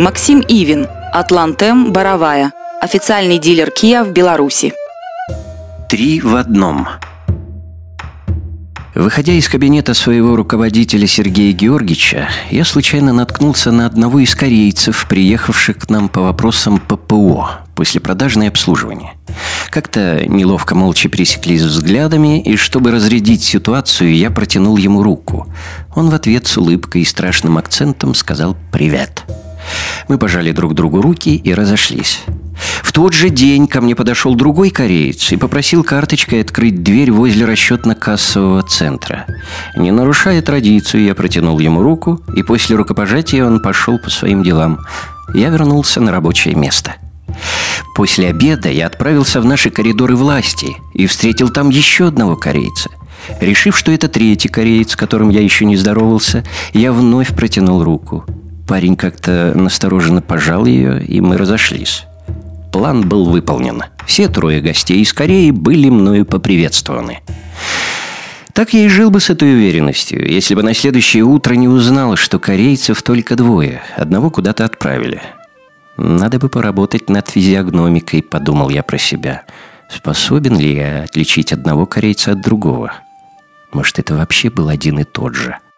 Максим Ивин, Атлантем, Боровая. Официальный дилер Kia в Беларуси. Три в одном. Выходя из кабинета своего руководителя Сергея Георгиевича, я случайно наткнулся на одного из корейцев, приехавших к нам по вопросам ППО, после продажное обслуживание. Как-то неловко молча пересеклись взглядами, и чтобы разрядить ситуацию, я протянул ему руку. Он в ответ с улыбкой и страшным акцентом сказал «Привет». Мы пожали друг другу руки и разошлись. В тот же день ко мне подошел другой кореец и попросил карточкой открыть дверь возле расчетно-кассового центра. Не нарушая традицию, я протянул ему руку, и после рукопожатия он пошел по своим делам. Я вернулся на рабочее место. После обеда я отправился в наши коридоры власти и встретил там еще одного корейца. Решив, что это третий кореец, с которым я еще не здоровался, я вновь протянул руку. Парень как-то настороженно пожал ее, и мы разошлись. План был выполнен. Все трое гостей из Кореи были мною поприветствованы. Так я и жил бы с этой уверенностью, если бы на следующее утро не узнал, что корейцев только двое. Одного куда-то отправили. Надо бы поработать над физиогномикой, подумал я про себя. Способен ли я отличить одного корейца от другого? Может, это вообще был один и тот же –